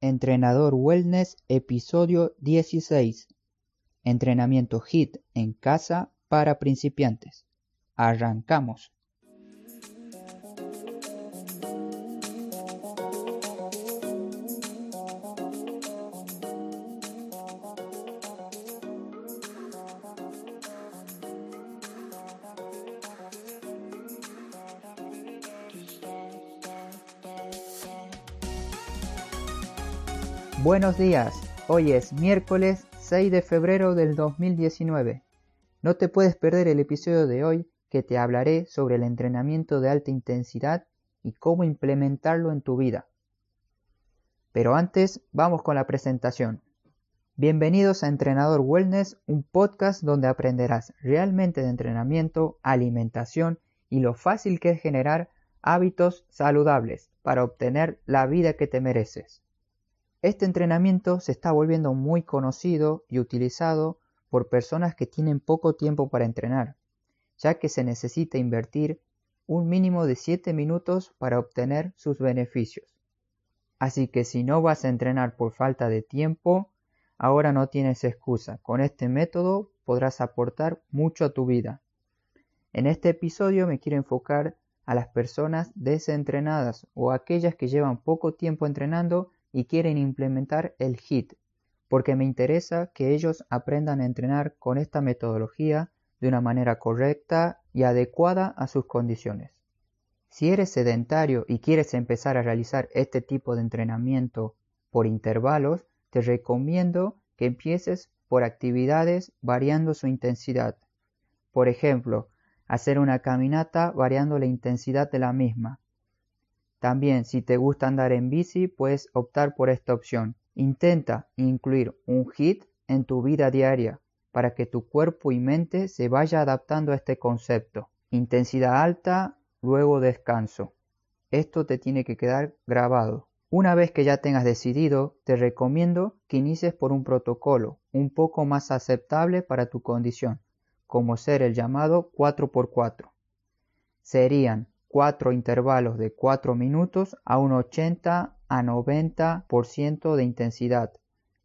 Entrenador Wellness, episodio 16. Entrenamiento HIT en casa para principiantes. Arrancamos. Buenos días, hoy es miércoles 6 de febrero del 2019. No te puedes perder el episodio de hoy que te hablaré sobre el entrenamiento de alta intensidad y cómo implementarlo en tu vida. Pero antes, vamos con la presentación. Bienvenidos a Entrenador Wellness, un podcast donde aprenderás realmente de entrenamiento, alimentación y lo fácil que es generar hábitos saludables para obtener la vida que te mereces. Este entrenamiento se está volviendo muy conocido y utilizado por personas que tienen poco tiempo para entrenar, ya que se necesita invertir un mínimo de 7 minutos para obtener sus beneficios. Así que si no vas a entrenar por falta de tiempo, ahora no tienes excusa. Con este método podrás aportar mucho a tu vida. En este episodio me quiero enfocar a las personas desentrenadas o aquellas que llevan poco tiempo entrenando y quieren implementar el HIT, porque me interesa que ellos aprendan a entrenar con esta metodología de una manera correcta y adecuada a sus condiciones. Si eres sedentario y quieres empezar a realizar este tipo de entrenamiento por intervalos, te recomiendo que empieces por actividades variando su intensidad. Por ejemplo, hacer una caminata variando la intensidad de la misma, también, si te gusta andar en bici, puedes optar por esta opción. Intenta incluir un HIT en tu vida diaria para que tu cuerpo y mente se vaya adaptando a este concepto. Intensidad alta, luego descanso. Esto te tiene que quedar grabado. Una vez que ya tengas decidido, te recomiendo que inicies por un protocolo un poco más aceptable para tu condición, como ser el llamado 4x4. Serían cuatro intervalos de 4 minutos a un 80 a 90% de intensidad,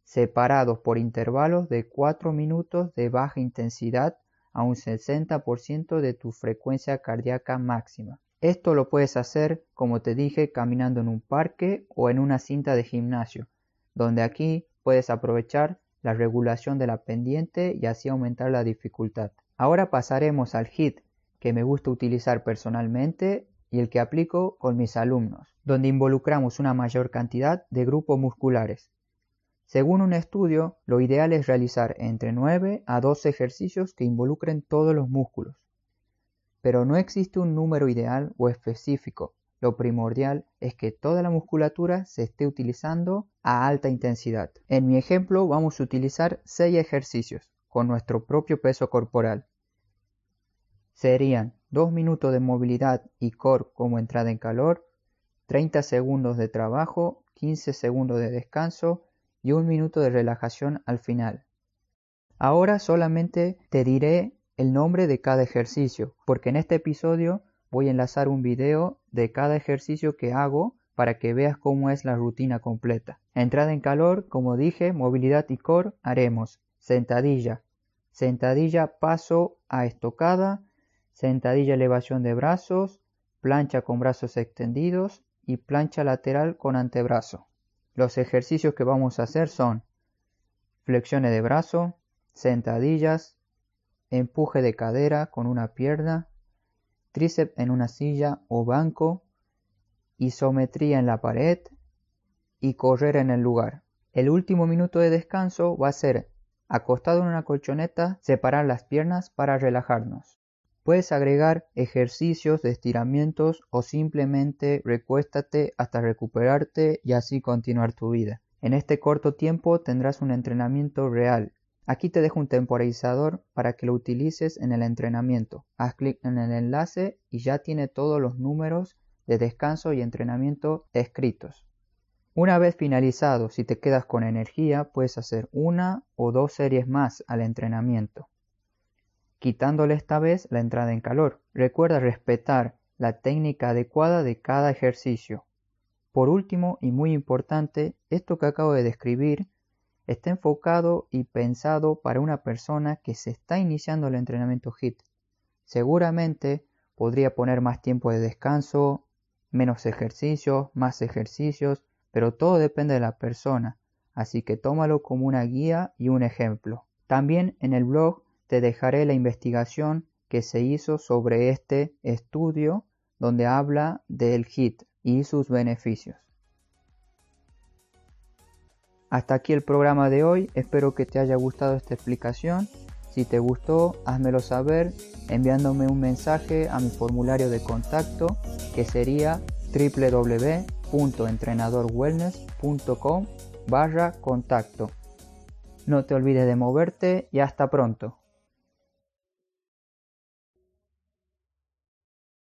separados por intervalos de 4 minutos de baja intensidad a un 60% de tu frecuencia cardíaca máxima. Esto lo puedes hacer, como te dije, caminando en un parque o en una cinta de gimnasio, donde aquí puedes aprovechar la regulación de la pendiente y así aumentar la dificultad. Ahora pasaremos al HIT, que me gusta utilizar personalmente y el que aplico con mis alumnos, donde involucramos una mayor cantidad de grupos musculares. Según un estudio, lo ideal es realizar entre 9 a 12 ejercicios que involucren todos los músculos. Pero no existe un número ideal o específico. Lo primordial es que toda la musculatura se esté utilizando a alta intensidad. En mi ejemplo vamos a utilizar 6 ejercicios con nuestro propio peso corporal serían 2 minutos de movilidad y core como entrada en calor, 30 segundos de trabajo, 15 segundos de descanso y un minuto de relajación al final. Ahora solamente te diré el nombre de cada ejercicio, porque en este episodio voy a enlazar un video de cada ejercicio que hago para que veas cómo es la rutina completa. Entrada en calor, como dije, movilidad y core, haremos sentadilla, sentadilla paso a estocada, sentadilla elevación de brazos, plancha con brazos extendidos y plancha lateral con antebrazo. Los ejercicios que vamos a hacer son flexiones de brazo, sentadillas, empuje de cadera con una pierna, tríceps en una silla o banco, isometría en la pared y correr en el lugar. El último minuto de descanso va a ser acostado en una colchoneta, separar las piernas para relajarnos. Puedes agregar ejercicios de estiramientos o simplemente recuéstate hasta recuperarte y así continuar tu vida. En este corto tiempo tendrás un entrenamiento real. Aquí te dejo un temporizador para que lo utilices en el entrenamiento. Haz clic en el enlace y ya tiene todos los números de descanso y entrenamiento escritos. Una vez finalizado, si te quedas con energía, puedes hacer una o dos series más al entrenamiento quitándole esta vez la entrada en calor. Recuerda respetar la técnica adecuada de cada ejercicio. Por último y muy importante, esto que acabo de describir está enfocado y pensado para una persona que se está iniciando el entrenamiento HIT. Seguramente podría poner más tiempo de descanso, menos ejercicios, más ejercicios, pero todo depende de la persona, así que tómalo como una guía y un ejemplo. También en el blog te dejaré la investigación que se hizo sobre este estudio donde habla del HIT y sus beneficios. Hasta aquí el programa de hoy, espero que te haya gustado esta explicación. Si te gustó, házmelo saber enviándome un mensaje a mi formulario de contacto que sería www.entrenadorwellness.com barra contacto. No te olvides de moverte y hasta pronto.